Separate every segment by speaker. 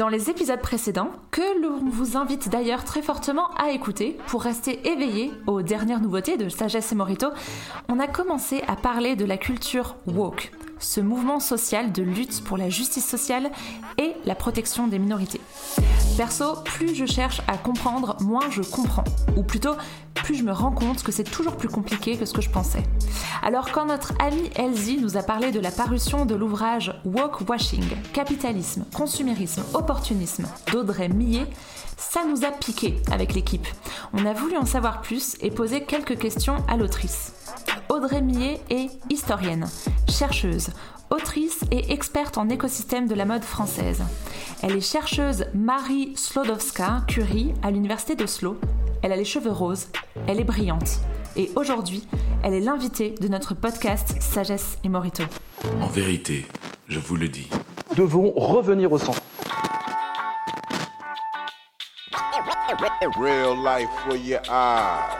Speaker 1: Dans les épisodes précédents, que l'on vous invite d'ailleurs très fortement à écouter pour rester éveillé aux dernières nouveautés de Sagesse et Morito, on a commencé à parler de la culture woke, ce mouvement social de lutte pour la justice sociale et la protection des minorités. Perso, plus je cherche à comprendre, moins je comprends. Ou plutôt, plus je me rends compte que c'est toujours plus compliqué que ce que je pensais. Alors quand notre amie Elsie nous a parlé de la parution de l'ouvrage Woke Washing, Capitalisme, Consumérisme, Opportunisme d'Audrey Millet, ça nous a piqué avec l'équipe. On a voulu en savoir plus et poser quelques questions à l'autrice. Audrey Millet est historienne, chercheuse, autrice et experte en écosystème de la mode française. Elle est chercheuse Marie Slodowska-Curie à l'université d'Oslo. Elle a les cheveux roses, elle est brillante. Et aujourd'hui, elle est l'invitée de notre podcast Sagesse et Morito.
Speaker 2: En vérité, je vous le dis.
Speaker 3: Nous devons revenir au centre.
Speaker 4: Real life for your eyes.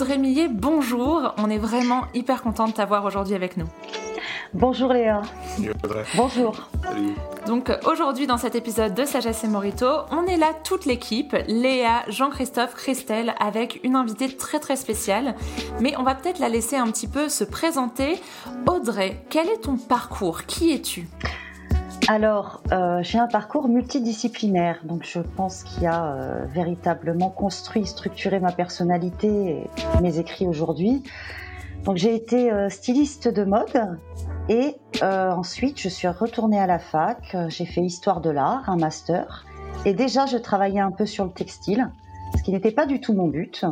Speaker 1: Audrey Millet, bonjour. On est vraiment hyper content de t'avoir aujourd'hui avec nous.
Speaker 5: Bonjour Léa.
Speaker 2: Audrey.
Speaker 5: Bonjour.
Speaker 2: Salut.
Speaker 1: Donc aujourd'hui dans cet épisode de Sagesse et Morito, on est là toute l'équipe, Léa, Jean-Christophe, Christelle, avec une invitée très très spéciale. Mais on va peut-être la laisser un petit peu se présenter. Audrey, quel est ton parcours? Qui es-tu?
Speaker 5: Alors, euh, j'ai un parcours multidisciplinaire, donc je pense qu'il a euh, véritablement construit, structuré ma personnalité et mes écrits aujourd'hui. Donc j'ai été euh, styliste de mode et euh, ensuite je suis retournée à la fac, j'ai fait histoire de l'art, un master, et déjà je travaillais un peu sur le textile, ce qui n'était pas du tout mon but.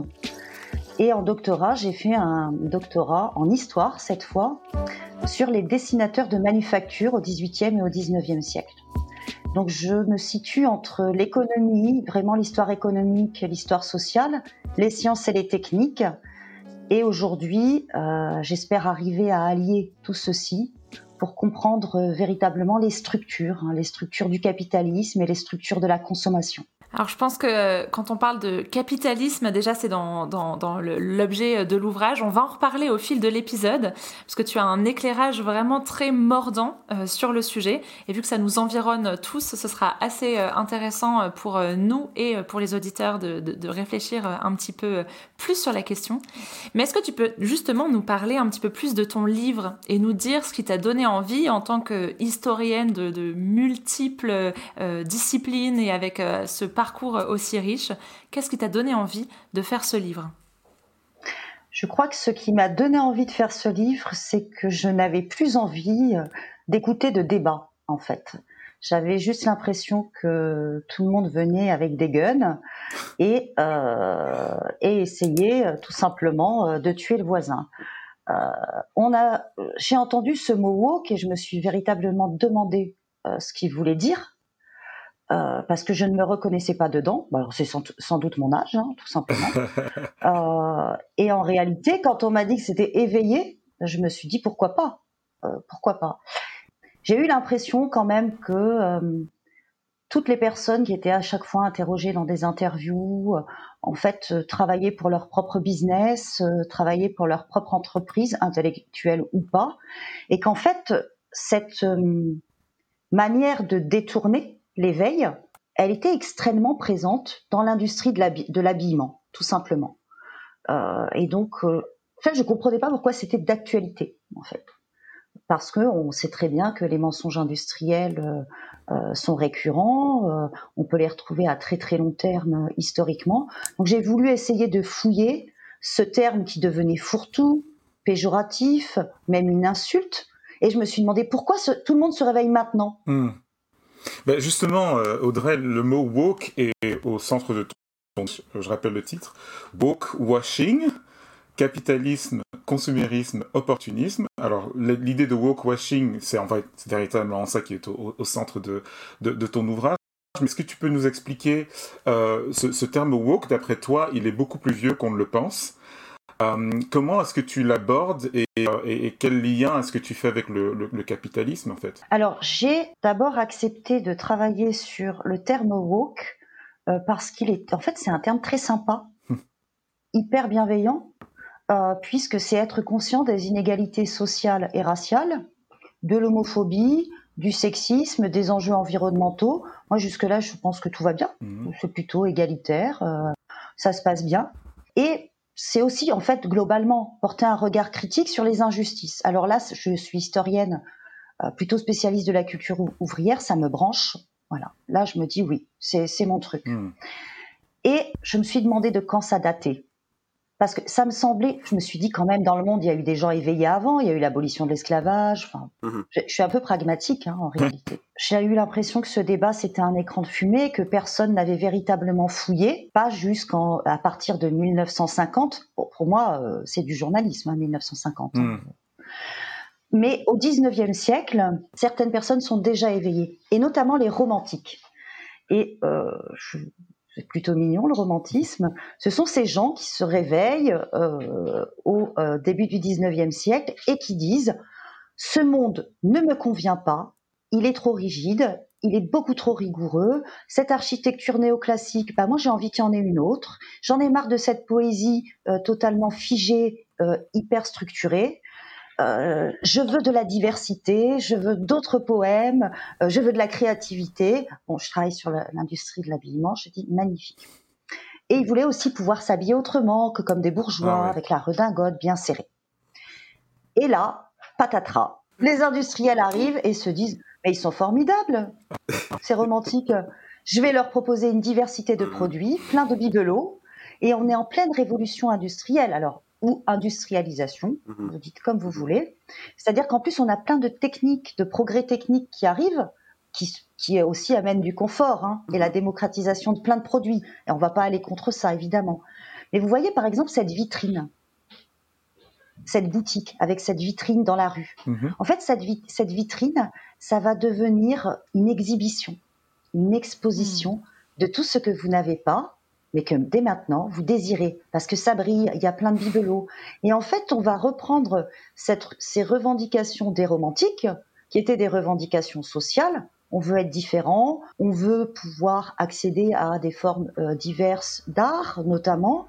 Speaker 5: Et en doctorat, j'ai fait un doctorat en histoire cette fois sur les dessinateurs de manufacture au XVIIIe et au XIXe siècle. Donc je me situe entre l'économie, vraiment l'histoire économique, l'histoire sociale, les sciences et les techniques. Et aujourd'hui, euh, j'espère arriver à allier tout ceci pour comprendre véritablement les structures, hein, les structures du capitalisme et les structures de la consommation.
Speaker 1: Alors je pense que quand on parle de capitalisme, déjà c'est dans, l'objet de l'ouvrage. On va en reparler au fil de l'épisode, parce que tu as un éclairage vraiment très mordant euh, sur le sujet. Et vu que ça nous environne tous, ce sera assez euh, intéressant euh, pour euh, nous et euh, pour les auditeurs de, réfléchir euh, un petit peu euh, plus sur la question. Mais est-ce que tu peux justement nous parler un petit peu plus de ton livre et nous dire ce qui t'a donné envie en tant que historienne de, multiples euh, disciplines et avec euh, ce parcours aussi riche, qu'est-ce qui t'a donné envie de faire ce livre?
Speaker 5: Je crois que ce qui m'a donné envie de faire ce livre, c'est que je n'avais plus envie euh, d'écouter de débats, en fait. J'avais juste l'impression que tout le monde venait avec des guns et, euh, essayait euh, tout simplement euh, de tuer le voisin. Euh, on a, j'ai entendu ce mot woke et je me suis véritablement demandé euh, ce qu'il voulait dire. Euh, parce que je ne me reconnaissais pas dedans. Bon, alors c'est sans, sans doute mon âge, hein, tout simplement. Euh, et en réalité, quand on m'a dit que c'était éveillé, je me suis dit pourquoi pas, Euh, pourquoi pas? J'ai eu l'impression quand même que euh, toutes les personnes qui étaient à chaque fois interrogées dans des interviews, euh, en fait, euh, travaillaient pour leur propre business, euh, travaillaient pour leur propre entreprise, intellectuelle ou pas, et qu'en fait, cette euh, manière de détourner l'éveil, elle était extrêmement présente dans l'industrie de l'habi- de l'habillement, tout simplement. Euh, et donc, euh, en fait, je comprenais pas pourquoi c'était d'actualité, en fait. Parce que on sait très bien que les mensonges industriels euh, sont récurrents, on peut les retrouver à très très long terme historiquement. Donc, j'ai voulu essayer de fouiller ce terme qui devenait fourre-tout, péjoratif, même une insulte. Et je me suis demandé pourquoi tout le monde se réveille maintenant.
Speaker 2: Hmm. Ben, justement, euh, Audrey, le mot woke est au centre de ton. Je rappelle le titre. Woke washing. capitalisme, consumérisme, opportunisme. Alors l'idée de woke-washing, c'est en fait c'est véritablement ça qui est au, centre de, de, ton ouvrage. Mais est-ce que tu peux nous expliquer euh, ce, terme woke, d'après toi, il est beaucoup plus vieux qu'on ne le pense? Euh, comment est-ce que tu l'abordes et, et, quel lien est-ce que tu fais avec le, le, capitalisme en fait?
Speaker 5: Alors j'ai d'abord accepté de travailler sur le terme woke parce qu'il est en fait c'est un terme très sympa, hyper bienveillant euh, puisque c'est être conscient des inégalités sociales et raciales, de l'homophobie, du sexisme, des enjeux environnementaux. Moi, jusque-là, je pense que tout va bien. Mmh. C'est plutôt égalitaire, euh, ça se passe bien. Et c'est aussi, en fait, globalement, porter un regard critique sur les injustices. Alors là, je suis historienne, euh, plutôt spécialiste de la culture ouvrière, ça me branche. Voilà. Là, je me dis oui, c'est mon truc. Mmh. Et je me suis demandé de quand ça datait parce que ça me semblait, je me suis dit quand même dans le monde il y a eu des gens éveillés avant, il y a eu l'abolition de l'esclavage. Enfin, mhm. je, suis un peu pragmatique hein, en réalité. J'ai eu l'impression que ce débat c'était un écran de fumée, que personne n'avait véritablement fouillé, pas jusqu'à partir de 1950. pour moi, euh, c'est du journalisme, hein, 1950. Hein. Mhm. Mais au 19e siècle, certaines personnes sont déjà éveillées, et notamment les romantiques. Et euh, je, c'est plutôt mignon le romantisme, ce sont ces gens qui se réveillent euh, au euh, début du 19e siècle et qui disent ce monde ne me convient pas, il est trop rigide, il est beaucoup trop rigoureux, cette architecture néoclassique, bah moi j'ai envie qu'il y en ait une autre, j'en ai marre de cette poésie euh, totalement figée, hyper structurée, euh, je veux de la diversité, je veux d'autres poèmes, euh, je veux de la créativité. Bon, je travaille sur l'industrie de l'habillement, je dis magnifique. Et il voulait aussi pouvoir s'habiller autrement que comme des bourgeois, ah avec la redingote bien serrée. Et là, patatras, les industriels arrivent et se disent, mais ils sont formidables, c'est romantique. Je vais leur proposer une diversité de produits, plein de bibelots, et on est en pleine révolution industrielle. Alors, ou industrialisation, mhm. vous dites comme vous voulez. C'est-à-dire qu'en plus, on a plein de techniques, de progrès techniques qui arrivent, qui, qui aussi amènent du confort hein, et la mhm. démocratisation de plein de produits. Et on ne va pas aller contre ça, évidemment. Mais vous voyez, par exemple, cette vitrine, cette boutique avec cette vitrine dans la rue. Mhm. En fait, cette, cette, vitrine, ça va devenir une exhibition, une exposition de tout ce que vous n'avez pas, mais que dès maintenant, vous désirez, parce que ça brille, il y a plein de bibelots. Et en fait, on va reprendre ces revendications des romantiques, qui étaient des revendications sociales. On veut être différent, on veut pouvoir accéder à des formes euh, diverses d'art, notamment.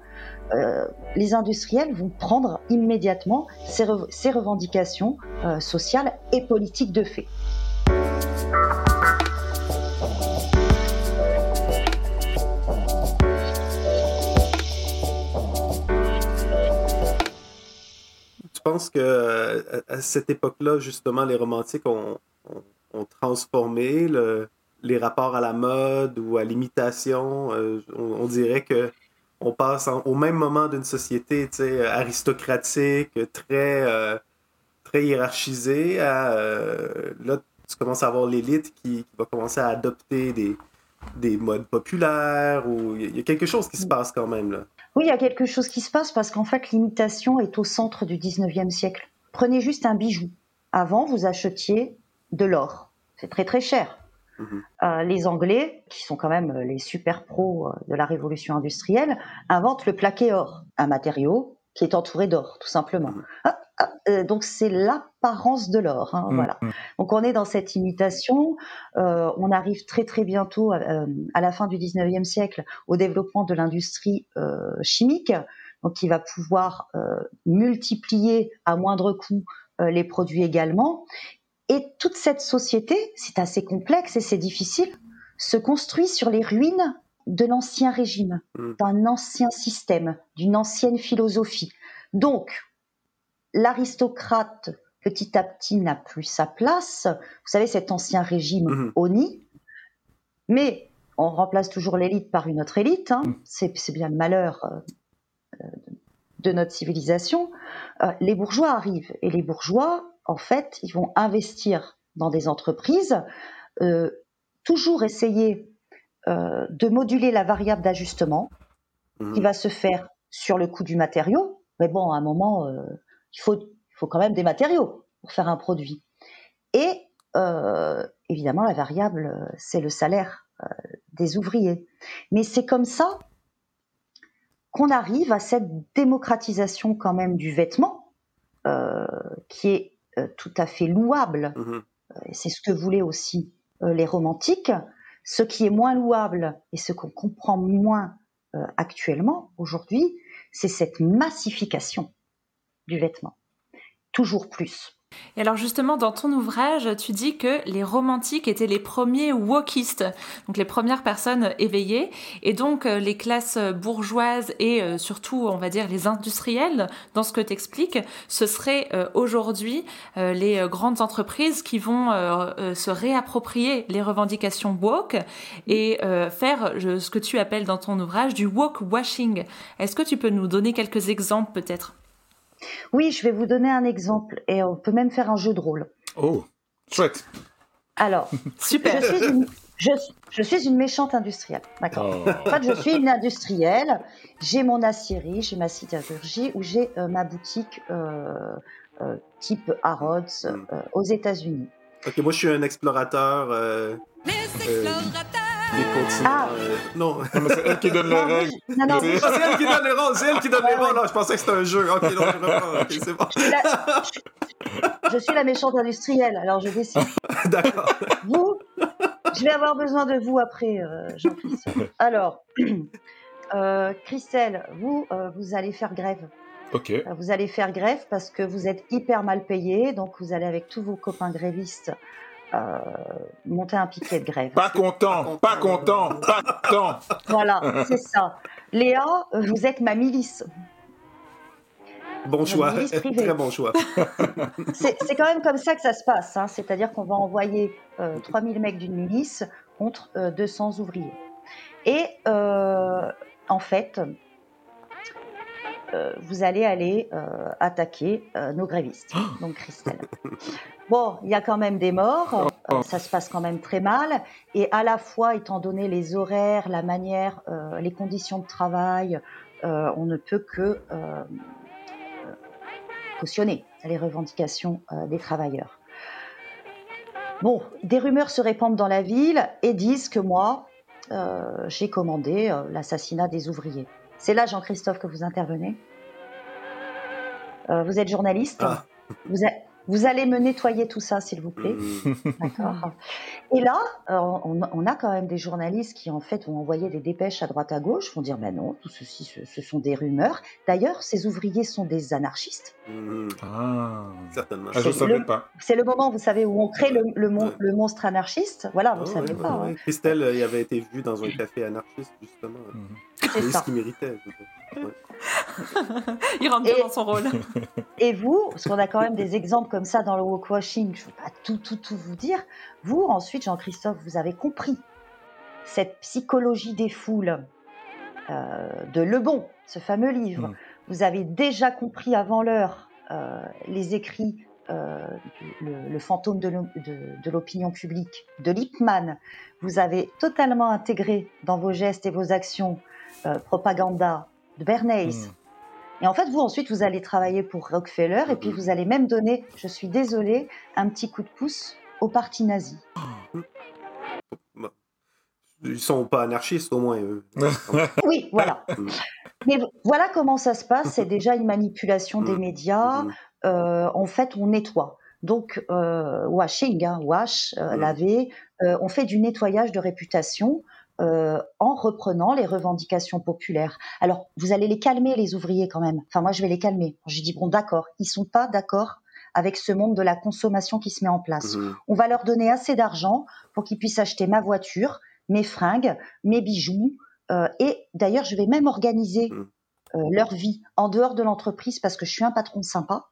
Speaker 5: Euh, les industriels vont prendre immédiatement ces, revendications euh, sociales et politiques de fait.
Speaker 6: Je pense que euh, à cette époque-là, justement, les romantiques ont, transformé les rapports à la mode ou à l'imitation? Euh, on, dirait que on passe au même moment d'une société aristocratique, très, euh, très hiérarchisée, à, là, tu commences à avoir l'élite qui, va commencer à adopter des, des modes populaires, ou il y a quelque chose qui se passe quand même là.
Speaker 5: Oui, il y a quelque chose qui se passe parce qu'en fait, l'imitation est au centre du 19e siècle. Prenez juste un bijou. Avant, vous achetiez de l'or. C'est très très cher. Mhm. Euh, les Anglais, qui sont quand même les super pros euh, de la révolution industrielle, inventent le plaqué or, un matériau qui est entouré d'or, tout simplement. Mhm. Ah, euh, donc c'est l'apparence de l'or. Hein, mm, voilà. Mm. Donc on est dans cette imitation. Euh, on arrive très très bientôt euh, à la fin du 19e siècle au développement de l'industrie chimique, donc qui va pouvoir multiplier à moindre coût les produits également. Et toute cette société, c'est assez complexe et c'est difficile, se construit sur les ruines de l'ancien régime, mm. d'un ancien système, d'une ancienne philosophie. Donc, l'aristocrate petit à petit n'a plus sa place. Vous savez, cet ancien régime mhm. Oni. Mais on remplace toujours l'élite par une autre élite. Hein. Mhm. C'est bien le malheur euh, de notre civilisation. Euh, les bourgeois arrivent et les bourgeois, en fait, ils vont investir dans des entreprises, euh, toujours essayer de moduler la variable d'ajustement qui mhm. va se faire sur le coût du matériau, Mais bon, à un moment, euh, il, faut, il faut quand même des matériaux pour faire un produit. Et euh, évidemment, la variable, c'est le salaire des ouvriers. Mais c'est comme ça qu'on arrive à cette démocratisation quand même du vêtement, qui est tout à fait louable.
Speaker 6: Mhm.
Speaker 5: C'est ce que voulaient aussi les romantiques. Ce qui est moins louable et ce qu'on comprend moins actuellement, aujourd'hui, c'est cette massification du vêtement. Toujours plus.
Speaker 1: Et alors justement, dans ton ouvrage, tu dis que les romantiques étaient les premiers wokistes, donc les premières personnes éveillées, et donc euh, les classes bourgeoises et euh, surtout, on va dire, les industriels, dans ce que tu expliques, ce serait euh, aujourd'hui les grandes entreprises qui vont se réapproprier les revendications woke et faire ce que tu appelles dans ton ouvrage du woke washing. Est-ce que tu peux nous donner quelques exemples peut-être?
Speaker 5: Oui, je vais vous donner un exemple et on peut même faire un jeu de rôle.
Speaker 2: Oh, chouette.
Speaker 5: Alors,
Speaker 1: super.
Speaker 5: Je suis une, méchante industrielle, d'accord. Oh. En fait, je suis une industrielle. J'ai mon aciérie, j'ai ma sidérurgie ou j'ai euh, ma boutique euh, euh, type Harrods hmm. aux États-Unis.
Speaker 6: Ok, moi je suis un explorateur. Les explorateurs. Ah. Euh, non.
Speaker 2: c'est elle qui donne les règles.
Speaker 6: Non, non. C'est elle qui donne les rôles. C'est elle qui donne les rôles. Non, je pensais que c'était un jeu. Ok, non, je reprends. Ok, c'est bon.
Speaker 5: Je suis, la... méchante industrielle, alors je décide.
Speaker 6: D'accord.
Speaker 5: Vous, je vais avoir besoin de vous après, euh, Jean-Christophe. Alors, euh, Christelle, vous, euh, vous allez faire grève.
Speaker 2: Ok.
Speaker 5: Vous allez faire grève parce que vous êtes hyper mal payé, donc vous allez avec tous vos copains grévistes euh, monter un piquet de grève.
Speaker 2: Pas content, pas content, pas content.
Speaker 5: Voilà, c'est ça. Léa, vous êtes ma milice.
Speaker 6: Bon choix, très bon choix.
Speaker 5: c'est quand même comme ça que ça se passe. Hein. C'est-à-dire qu'on va envoyer 3000 euh, mecs d'une milice contre 200 euh, ouvriers. Et en fait, vous allez aller attaquer nos grévistes, donc Christelle. Bon, il y a quand même des morts, oh. euh, ça se passe quand même très mal, et à la fois, étant donné les horaires, la manière, euh, les conditions de travail, euh, on ne peut que cautionner les revendications des travailleurs. Bon, des rumeurs se répandent dans la ville et disent que moi, j'ai commandé l'assassinat des ouvriers. C'est là, Jean-Christophe, que vous intervenez. vous êtes journaliste.
Speaker 6: Ah.
Speaker 5: Vous, vous allez me nettoyer tout ça, s'il vous plaît. D'accord. Et là, euh, on, a quand même des journalistes qui, en fait, ont envoyé des dépêches à droite à gauche, vont dire, ben non, tout ceci, ce, sont des rumeurs. D'ailleurs, ces ouvriers sont des anarchistes.
Speaker 6: Mmh.
Speaker 2: Ah,
Speaker 6: certainement.
Speaker 2: Ah, je ne savais pas.
Speaker 5: C'est le moment, vous savez, où on crée le, le, monstre anarchiste. Voilà, vous ne savez pas.
Speaker 6: Hein. Christelle, il avait été vu dans un café anarchiste, justement. Mmh. C'est ce qu'il méritait.
Speaker 1: il rentre bien dans son rôle.
Speaker 5: Et vous, parce qu'on a quand même des exemples comme ça dans le walkwashing, je ne veux pas tout, tout, tout vous dire. Vous, ensuite, Jean-Christophe, vous avez compris cette psychologie des foules euh, de Le Bon, ce fameux livre. Mm. Vous avez déjà compris avant l'heure euh, les écrits euh, le, fantôme de l'opinion publique de Lippmann, vous avez totalement intégré dans vos gestes et vos actions propaganda de Bernays. Hmm. Et en fait, vous ensuite, vous allez travailler pour Rockefeller et puis hmm. vous allez même donner, je suis désolé, un petit coup de pouce au parti nazi.
Speaker 6: Ils sont pas anarchistes au moins. Eux.
Speaker 5: oui, voilà. Hmm. Mais voilà comment ça se passe. C'est déjà une manipulation des médias. Euh, en fait, on nettoie. Donc, euh, washing, hein, wash, euh, laver, on fait du nettoyage de réputation. Euh, en reprenant les revendications populaires. Alors, vous allez les calmer, les ouvriers, quand même. Enfin, moi, je vais les calmer. Je dis, bon, d'accord, ils sont pas d'accord avec ce monde de la consommation qui se met en place. Mmh. On va leur donner assez d'argent pour qu'ils puissent acheter ma voiture, mes fringues, mes bijoux. Euh, et d'ailleurs, je vais même organiser mmh. euh, leur vie en dehors de l'entreprise parce que je suis un patron sympa.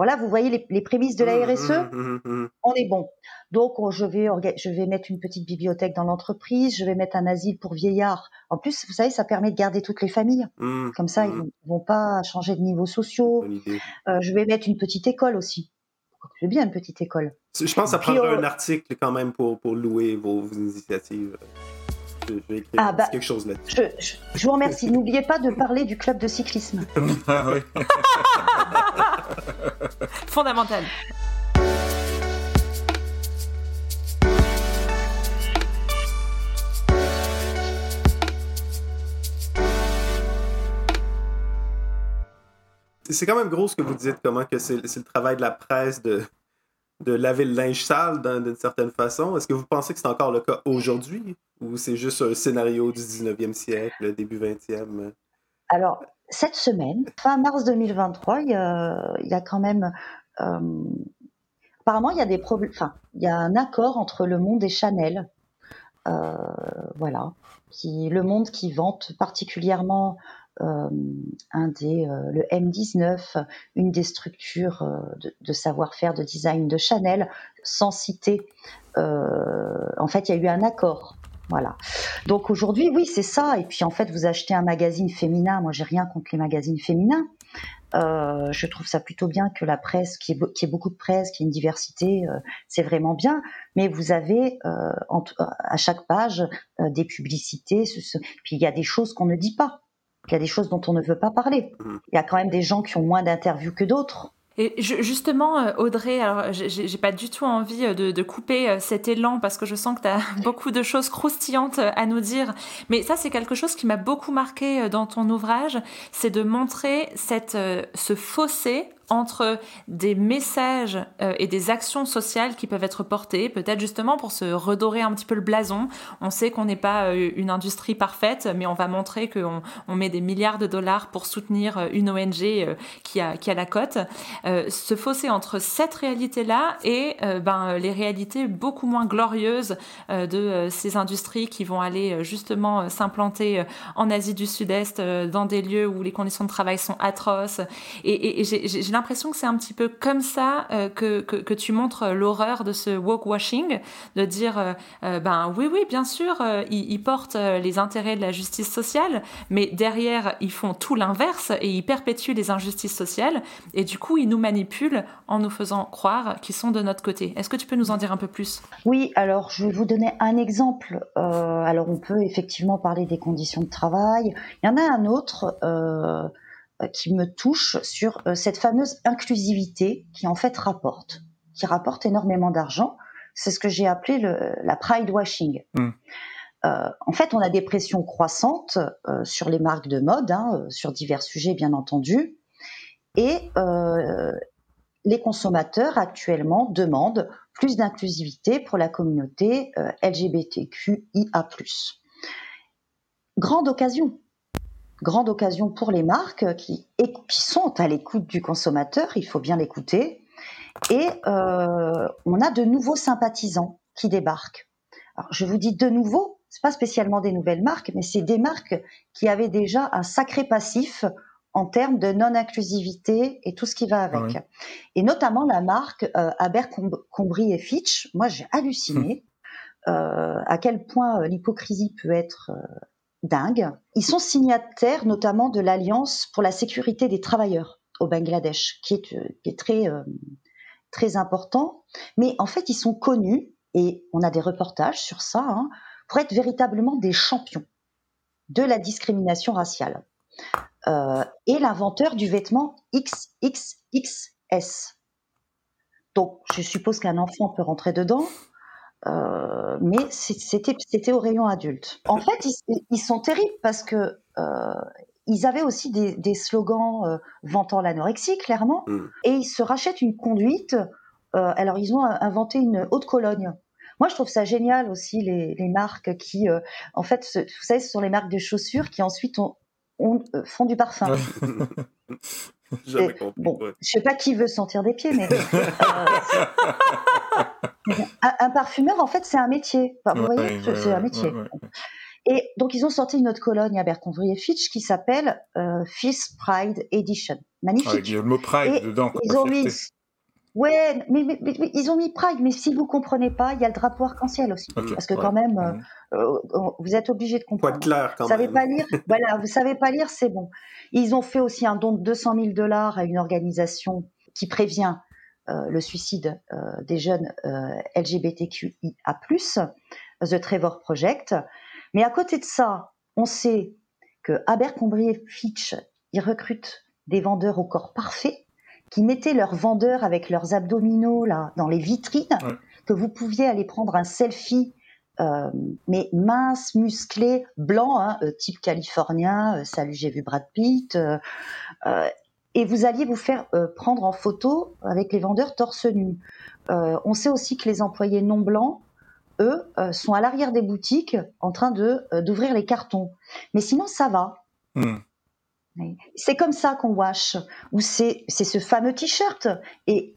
Speaker 5: Voilà, vous voyez les, prémices de la mmh, RSE mmh, mmh, On est bon. Donc, je vais, je vais mettre une petite bibliothèque dans l'entreprise, je vais mettre un asile pour vieillards. En plus, vous savez, ça permet de garder toutes les familles. Comme ça, ils ne vont pas changer de niveau sociaux. Euh, je vais mettre une petite école aussi. J'ai bien une petite école.
Speaker 6: Je pense que ça prendra un article quand même pour, pour louer vos, initiatives. Je, vais écrire
Speaker 5: Ah, bah,
Speaker 6: quelque chose là-dessus.
Speaker 5: Je, je- je vous remercie. N'oubliez pas de parler du club de cyclisme.
Speaker 2: Ah oui.
Speaker 1: Fondamental.
Speaker 6: C'est quand même gros ce que vous dites, comment que c'est c'est le travail de la presse de, de laver le linge sale d'un- d'une certaine façon. Est-ce que vous pensez que c'est encore le cas aujourd'hui ou c'est juste un scénario du 19e siècle, début 20e?
Speaker 5: Alors, cette semaine, fin mars 2023, il y a, quand même. euh, apparemment, il y a des problèmes. Enfin, il y a un accord entre Le Monde et Chanel. Euh, voilà. Qui, le Monde qui vante particulièrement un des, euh, le M19, une des structures euh, de, savoir-faire de design de Chanel, sans citer. euh, en fait, il y a eu un accord. Voilà. Donc aujourd'hui, oui, c'est ça. Et puis en fait, vous achetez un magazine féminin. Moi, j'ai rien contre les magazines féminins. Euh, je trouve ça plutôt bien que la presse, qui est, qui beaucoup de presse, qui est une diversité, euh, c'est vraiment bien. Mais vous avez euh, à chaque page euh, des publicités. Ce- Puis il y a des choses qu'on ne dit pas. Il y a des choses dont on ne veut pas parler.
Speaker 6: Mhm.
Speaker 5: Il y a quand même des gens qui ont moins d'interviews que d'autres.
Speaker 1: Et ju- justement, euh, Audrey, alors j'ai- pas du tout envie euh, de, de couper euh, cet élan parce que je sens que tu as beaucoup de choses croustillantes à nous dire. Mais ça, c'est quelque chose qui m'a beaucoup marqué dans ton ouvrage, c'est de montrer cette, ce fossé entre des messages euh, et des actions sociales qui peuvent être portées, peut-être justement pour se redorer un petit peu le blason. On sait qu'on n'est pas euh, une industrie parfaite, mais on va montrer qu'on on met des milliards de dollars pour soutenir euh, une ONG qui, a, qui a la cote. Ce fossé entre cette réalité-là et ben, les réalités beaucoup moins glorieuses de ces industries qui vont aller justement s'implanter en Asie du Sud-Est, dans des lieux où les conditions de travail sont atroces. Et, j'ai l'impression que c'est un petit peu comme ça euh, que, que, tu montres l'horreur de ce woke washing, de dire, euh, euh, ben oui, oui, bien sûr, euh, ils, portent euh, les intérêts de la justice sociale, mais derrière, ils font tout l'inverse et ils perpétuent les injustices sociales. Et du coup, ils nous manipulent en nous faisant croire qu'ils sont de notre côté. Est-ce que tu peux nous en dire un peu plus?
Speaker 5: Oui, alors je vais vous donner un exemple. Euh, alors on peut effectivement parler des conditions de travail. Il y en a un autre euh, qui me touche sur euh, cette fameuse inclusivité qui en fait rapporte, qui rapporte énormément d'argent. C'est ce que j'ai appelé le, la pride washing.
Speaker 2: Mm.
Speaker 5: Euh, en fait, on a des pressions croissantes euh, sur les marques de mode, hein, euh, sur divers sujets bien entendu, et euh, les consommateurs actuellement demandent plus d'inclusivité pour la communauté euh, LGBTQIA+. Grande occasion. Grande occasion pour les marques qui, sont à l'écoute du consommateur, il faut bien l'écouter. Et euh, on a de nouveaux sympathisants qui débarquent. Alors, je vous dis de nouveau, c'est pas spécialement des nouvelles marques, mais c'est des marques qui avaient déjà un sacré passif en termes de non-inclusivité et tout ce qui va avec.
Speaker 2: Ah
Speaker 5: Et notamment la marque euh, Abercrombie et Fitch. Moi, j'ai halluciné euh, à quel point euh, l'hypocrisie peut être dingue. Ils sont signataires notamment de l'Alliance pour la sécurité des travailleurs au Bangladesh, qui est, euh, très, euh, très important. Mais en fait, ils sont connus, et on a des reportages sur ça, hein, pour être véritablement des champions de la discrimination raciale. Euh, et l'inventeur du vêtement XXXS. Donc, je suppose qu'un enfant peut rentrer dedans, euh, mais c'était au rayon adulte. En fait, ils, ils sont terribles parce que euh, ils avaient aussi des, des slogans euh, vantant l'anorexie, clairement,
Speaker 6: Mm.
Speaker 5: et ils se rachètent une conduite. euh, alors, ils ont inventé une haute Cologne. Moi, je trouve ça génial aussi les, les marques qui, euh, en fait, ce- vous savez, ce sont les marques de chaussures qui ensuite ont, ont- font du parfum.
Speaker 6: Jamais
Speaker 5: Et,
Speaker 6: compris.
Speaker 5: bon,
Speaker 6: ouais.
Speaker 5: je sais pas qui veut sentir des pieds, mais un, un parfumeur, en fait, c'est un métier. Enfin, vous
Speaker 2: Ouais,
Speaker 5: voyez,
Speaker 2: ouais,
Speaker 5: c'est un métier.
Speaker 2: ouais, ouais.
Speaker 5: Et donc, ils ont sorti une autre Cologne à et Fitch qui s'appelle euh, Fist Pride Edition. Magnifique.
Speaker 2: Avec le mot pride
Speaker 5: Et
Speaker 2: dedans,
Speaker 5: ils ont mis, ouais, mais, mais- mais- mais ils ont mis Pride. Mais si vous comprenez pas, il y a le drapeau arc-en-ciel aussi, parce que
Speaker 2: ouais.
Speaker 5: quand même, euh, euh, vous êtes obligé de comprendre.
Speaker 6: être clair quand
Speaker 5: Vous savez
Speaker 6: même.
Speaker 5: pas lire Voilà, vous savez pas lire, c'est bon. Ils ont fait aussi un don de 200 000 dollars à une organisation qui prévient euh, le suicide euh, des jeunes euh, LGBTQIA+, The Trevor Project. Mais à côté de ça, on sait que Abercrombie Fitch, ils recrutent des vendeurs au corps parfait qui mettaient leurs vendeurs avec leurs abdominaux là dans les vitrines,
Speaker 2: Ouais.
Speaker 5: que vous pouviez aller prendre un selfie, euh, mais mince, musclé, blanc, hein, euh, type californien. euh, salut, j'ai vu Brad Pitt. euh, euh, et vous alliez vous faire euh, prendre en photo avec les vendeurs torse nu. Euh, on sait aussi que les employés non blancs, eux, euh, sont à l'arrière des boutiques en train de d'ouvrir les cartons. Mais sinon, ça va.
Speaker 2: Hmm.
Speaker 5: C'est comme ça qu'on wash, ou c'est c'est ce fameux t-shirt. Et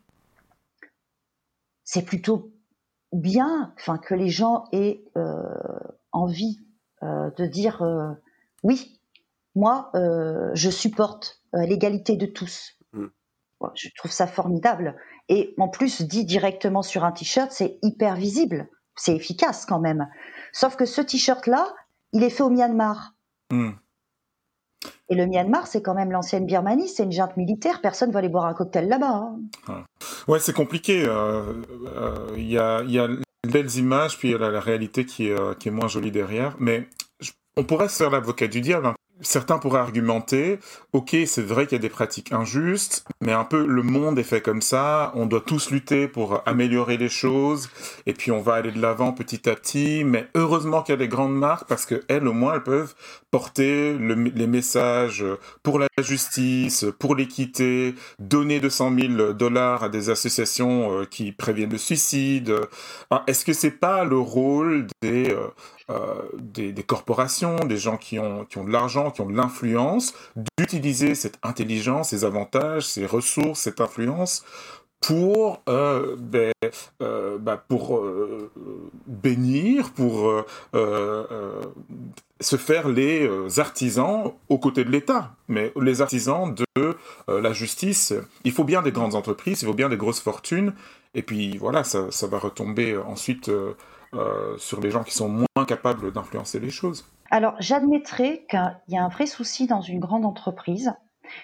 Speaker 5: c'est plutôt bien enfin, que les gens aient envie de dire oui, moi, je supporte l'égalité de tous.
Speaker 6: Mm.
Speaker 5: Je trouve ça formidable. Et en plus, dit directement sur un t-shirt, c'est hyper visible. C'est efficace quand même. Sauf que ce t-shirt-là, il est fait au Myanmar.
Speaker 2: Hmm.
Speaker 5: Et le Myanmar, c'est quand même l'ancienne Birmanie, c'est une junte militaire, personne va aller boire un cocktail là-bas. hein.
Speaker 2: Ouais, c'est compliqué. euh, euh, Il y, a, y a belles images, puis il y a la, la réalité qui est, euh, qui est moins jolie derrière. Mais je- on pourrait se faire l'avocat du diable. hein. Certains pourraient argumenter, ok, c'est vrai qu'il y a des pratiques injustes, mais un peu le monde est fait comme ça, on doit tous lutter pour améliorer les choses, et puis on va aller de l'avant petit à petit, mais heureusement qu'il y a des grandes marques, parce qu'elles, au moins, elles peuvent porter le- les messages pour la justice, pour l'équité, donner 200 000 dollars à des associations euh, qui préviennent le suicide. Est-ce que c'est pas le rôle des, euh, des, corporations, des gens qui ont, qui ont de l'argent, qui ont de l'influence, d'utiliser cette intelligence, ces avantages, ces ressources, cette influence pour, euh, ben, euh, bah, pour bénir, pour se faire les artisans aux côtés de l'État, mais les artisans de la justice. Il faut bien des grandes entreprises, il faut bien des grosses fortunes, et puis voilà, ça, ça va retomber ensuite euh, sur les gens qui sont moins capables d'influencer les choses.
Speaker 5: Alors, j'admettrai qu'il y a un vrai souci dans une grande entreprise,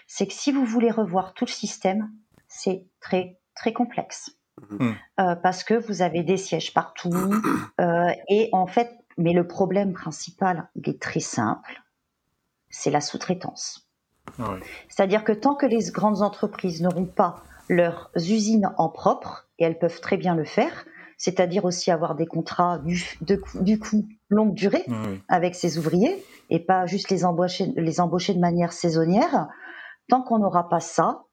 Speaker 5: c'est que si vous voulez revoir tout le système, c'est très, très complexe.
Speaker 2: Mhm.
Speaker 5: Euh, parce que vous avez des sièges partout, euh, et en fait, mais le problème principal, il est très simple, c'est la sous-traitance.
Speaker 2: Ah ouais.
Speaker 5: C'est-à-dire que tant que les grandes entreprises n'auront pas leurs usines en propre, et elles peuvent très bien le faire, c'est-à-dire aussi avoir des contrats du, de- du coup longue durée
Speaker 2: oui.
Speaker 5: avec ces ouvriers, et pas juste les embaucher, les embaucher de manière saisonnière, tant qu'on n'aura pas ça,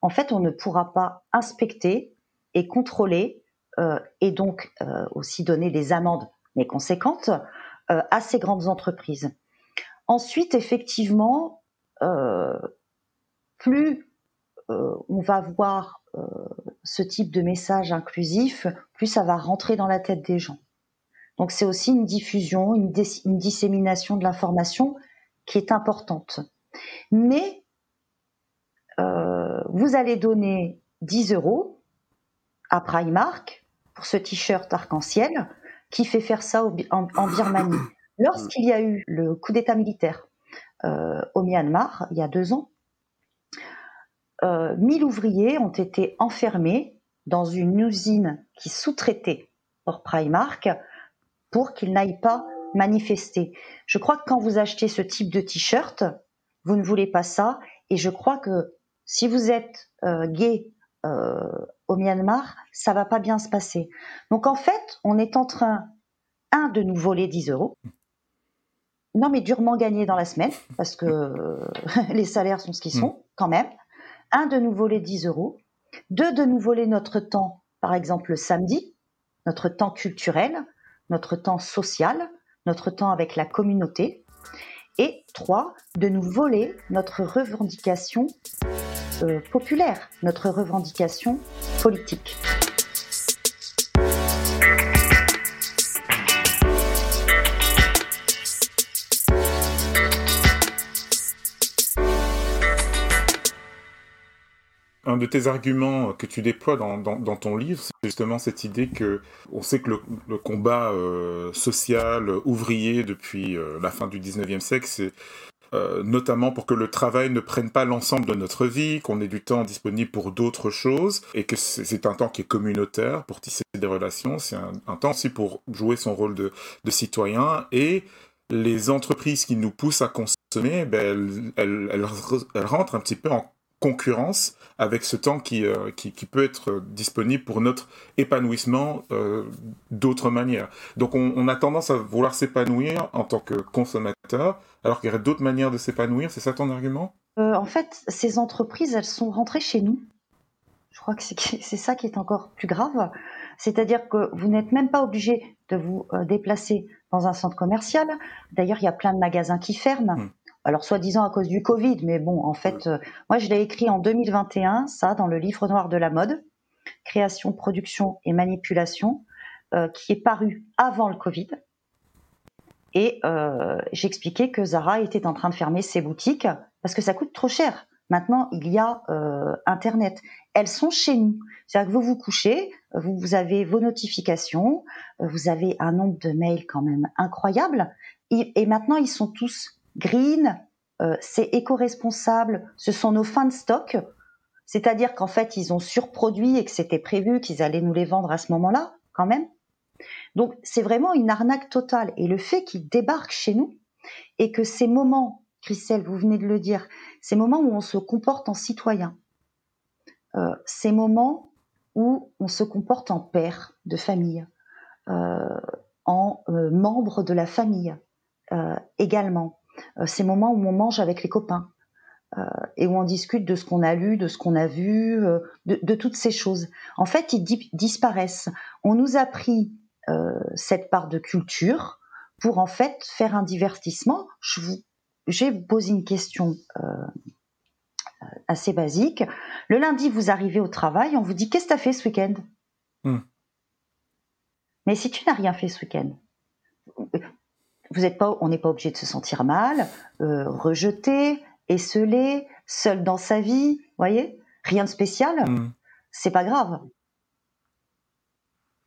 Speaker 5: en fait, on ne pourra pas inspecter et contrôler, euh, et donc euh, aussi donner des amendes, mais conséquentes, euh, à ces grandes entreprises. Ensuite, effectivement, plus on va voir ce type de message inclusif, plus ça va rentrer dans la tête des gens. Donc c'est aussi une diffusion, une, dissémination de l'information qui est importante. Mais euh, vous allez donner 10 euros à Primark pour ce t-shirt arc-en-ciel qui fait faire ça au Bi- en, en Birmanie. Lorsqu'il y a eu le coup d'État militaire euh, au Myanmar, il y a deux ans, euh, 1000 ouvriers ont été enfermés dans une usine qui sous-traitait pour Primark pour qu'ils n'aillent pas manifester. Je crois que quand vous achetez ce type de t-shirt, vous ne voulez pas ça. Et je crois que si vous êtes euh, gay euh, au Myanmar, ça va pas bien se passer. Donc en fait, on est en train, un, de nous voler 10 euros. Non, mais durement gagné dans la semaine, parce que euh, les salaires sont ce qu'ils sont, quand même. Un, de nous voler 10 euros. Deux, de nous voler notre temps, par exemple le samedi, notre temps culturel, notre temps social, notre temps avec la communauté. Et trois, de nous voler notre revendication euh, populaire, notre revendication politique.
Speaker 2: De tes arguments que tu déploies dans, ton livre, c'est justement cette idée que on sait que le, combat euh, social, ouvrier depuis euh, la fin du 19e siècle, c'est euh, notamment pour que le travail ne prenne pas l'ensemble de notre vie, qu'on ait du temps disponible pour d'autres choses, et que c'est un temps qui est communautaire pour tisser des relations, c'est un, temps aussi pour jouer son rôle de, citoyen, et les entreprises qui nous poussent à consommer, ben, elles, elles, rentrent un petit peu en concurrence avec ce temps qui, euh, qui, qui, peut être disponible pour notre épanouissement euh, d'autres manières. Donc on, on, a tendance à vouloir s'épanouir en tant que consommateur, alors qu'il y aurait d'autres manières de s'épanouir. C'est ça ton argument?
Speaker 5: Euh, En fait, ces entreprises, elles sont rentrées chez nous. Je crois que c'est ça qui est encore plus grave. C'est-à-dire que vous n'êtes même pas obligé de vous déplacer dans un centre commercial. D'ailleurs, il y a plein de magasins qui ferment. Mmh alors soi-disant à cause du Covid, mais bon, en fait, euh, moi je l'ai écrit en 2021, ça, dans le livre noir de la mode, création, production et manipulation, euh, qui est paru avant le Covid. Et euh, j'expliquais que Zara était en train de fermer ses boutiques parce que ça coûte trop cher. Maintenant, il y a Internet. Elles sont chez nous. C'est-à-dire que vous vous couchez, vous, vous avez vos notifications, vous avez un nombre de mails quand même incroyable. Et, et maintenant, ils sont tous green, euh, c'est éco-responsable, ce sont nos fins de stock. C'est-à-dire qu'en fait, ils ont surproduit et que c'était prévu qu'ils allaient nous les vendre à ce moment-là, quand même. Donc, c'est vraiment une arnaque totale. Et le fait qu'ils débarquent chez nous et que ces moments, Christelle, vous venez de le dire, ces moments où on se comporte en citoyen, euh, ces moments où on se comporte en père de famille, euh, en membre de la famille également, ces moments où on mange avec les copains euh, et où on discute de ce qu'on a lu, de ce qu'on a vu, euh, de, de, toutes ces choses. En fait, ils disparaissent. On nous a pris cette part de culture pour en fait faire un divertissement. Je vous, j'ai posé une question assez basique. Le lundi, vous arrivez au travail, on vous dit qu'est-ce que tu as fait ce week-end? Hmm. Mais si tu n'as rien fait ce week-end, vous êtes pas, on n'est pas obligé de se sentir mal, euh, rejeté, esselé, seul dans sa vie, voyez, rien de spécial, mm. c'est pas grave.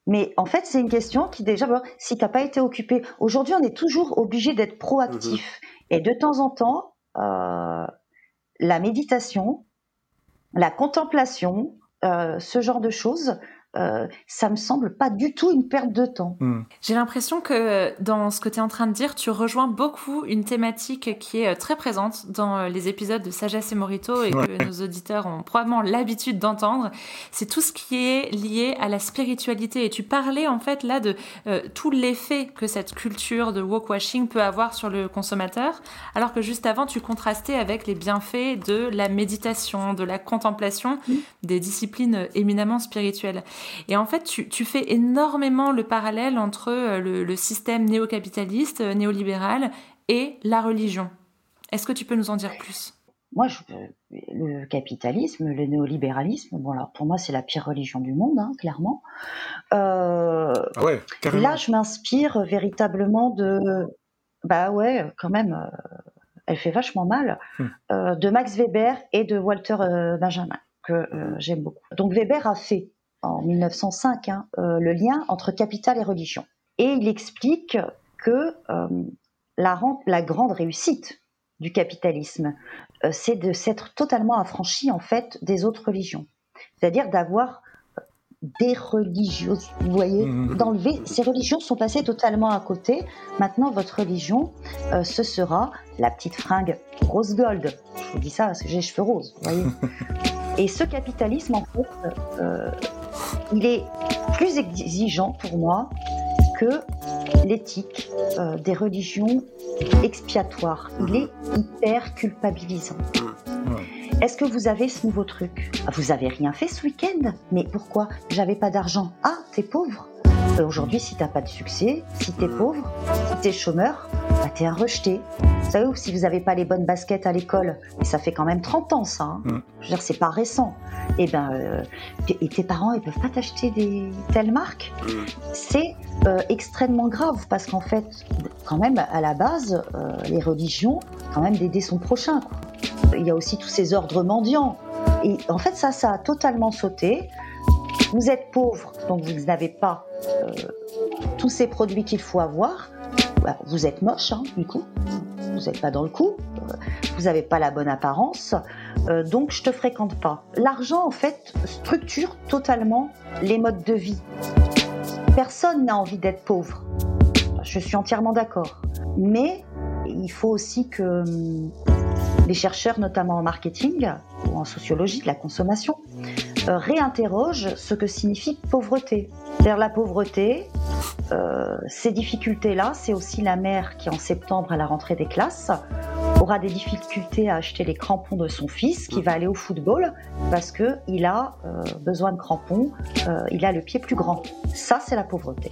Speaker 5: Mais en fait, c'est une question qui déjà, si t'as pas été occupé, aujourd'hui, on est toujours obligé d'être proactif. Mm-hmm. Et de temps en temps, euh, la méditation, la contemplation, euh, ce genre de choses, euh, ça me semble pas du tout une perte de temps.
Speaker 1: Hmm. J'ai l'impression que dans ce que tu es en train de dire, tu rejoins beaucoup une thématique qui est euh, très présente dans euh, les épisodes de Sagesse et Morito et que nos auditeurs ont probablement l'habitude d'entendre. C'est tout ce qui est lié à la spiritualité. Et tu parlais en fait là de tout l'effet que cette culture de walkwashing peut avoir sur le consommateur, alors que juste avant, tu contrastais avec les bienfaits de la méditation, de la contemplation, des disciplines éminemment spirituelles. Et en fait, tu, fais énormément le parallèle entre euh, le, système néocapitaliste, euh, néolibéral et la religion. Est-ce que tu peux nous en dire plus?
Speaker 5: Moi, je, le capitalisme, le néolibéralisme, bon alors pour moi c'est la pire religion du monde, hein, clairement. Euh,
Speaker 2: ah ouais,
Speaker 5: là, je m'inspire véritablement de, bah ouais, quand même, elle fait vachement mal, hmm. de Max Weber et de Walter Benjamin que j'aime beaucoup. Donc Weber a fait en 1905 hein, euh, le lien entre capital et religion. Et il explique que euh, la, la, grande réussite du capitalisme, euh, c'est de s'être totalement affranchi en fait des autres religions, c'est-à-dire d'avoir des religions, vous voyez, mmh. d'enlever ces religions sont passées totalement à côté. Maintenant, votre religion, ce sera la petite fringue rose gold. Je vous dis ça parce que j'ai les cheveux roses, vous voyez. Et ce capitalisme, en fait, il est plus exigeant pour moi que l'éthique euh, des religions expiatoires. Il est hyper culpabilisant. Est-ce que vous avez ce nouveau truc? Vous avez rien fait ce week-end? Mais pourquoi? J'avais pas d'argent. Ah, t'es pauvre. Euh, Aujourd'hui, si t'as pas de succès, si t'es pauvre, si t'es chômeur, bah t'es un rejeté. Vous savez, si vous n'avez pas les bonnes baskets à l'école, et ça fait quand même 30 ans ça, hein. mm. je veux dire, c'est pas récent, et eh ben, euh, et tes parents, ils peuvent pas t'acheter des telles marques? Mm. C'est euh, extrêmement grave parce qu'en fait, quand même, à la base, euh, les religions, quand même, d'aider son prochain. Il y a aussi tous ces ordres mendiants. Et en fait, ça, ça a totalement sauté. Vous êtes pauvre, donc vous n'avez pas tous ces produits qu'il faut avoir. Bah, vous êtes moche, hein, du coup. vous n'êtes pas dans le coup, vous n'avez pas la bonne apparence, euh, donc je te fréquente pas. L'argent, en fait, structure totalement les modes de vie. Personne n'a envie d'être pauvre. Je suis entièrement d'accord. Mais il faut aussi que hum, les chercheurs, notamment en marketing ou en sociologie de la consommation, euh, réinterrogent ce que signifie pauvreté. C'est-à-dire la pauvreté, euh, ces difficultés-là, c'est aussi la mère qui, en septembre, à la rentrée des classes, aura des difficultés à acheter les crampons de son fils qui va aller au football parce que il a euh, besoin de crampons, euh, il a le pied plus grand. Ça, c'est la pauvreté.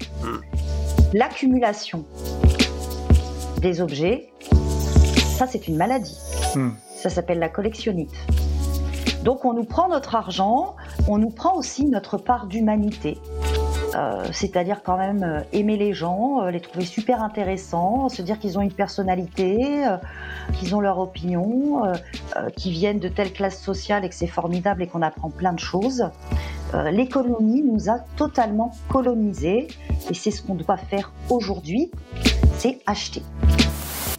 Speaker 5: L'accumulation des objets, ça, c'est une maladie.
Speaker 2: Hmm.
Speaker 5: Ça s'appelle la collectionnite. Donc, on nous prend notre argent, on nous prend aussi notre part d'humanité. Euh, c'est-à-dire quand même euh, aimer les gens, euh, les trouver super intéressants, se dire qu'ils ont une personnalité, qu'ils ont leur opinion, qu'ils viennent de telle classe sociale et que c'est formidable et qu'on apprend plein de choses. L'économie nous a totalement colonisés et c'est ce qu'on doit faire aujourd'hui, c'est acheter.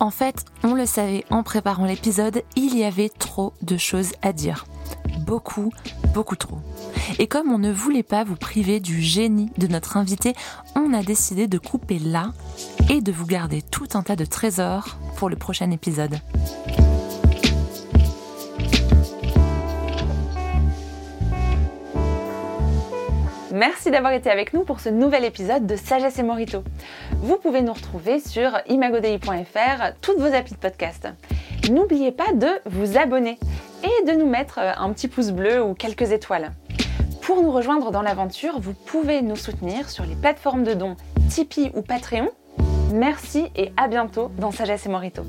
Speaker 7: En fait, on le savait en préparant l'épisode, il y avait trop de choses à dire. Beaucoup, beaucoup trop. Et comme on ne voulait pas vous priver du génie de notre invité, on a décidé de couper là et de vous garder tout un tas de trésors pour le prochain épisode. Merci d'avoir été avec nous pour ce nouvel épisode de Sagesse et Morito. Vous pouvez nous retrouver sur imagodei.fr, toutes vos applis de podcast. N'oubliez pas de vous abonner et de nous mettre euh, un petit pouce bleu ou quelques étoiles. Pour nous rejoindre dans l'aventure, vous pouvez nous soutenir sur les plateformes de dons Tipeee ou Patreon. Merci et à bientôt dans Sagesse et Morito.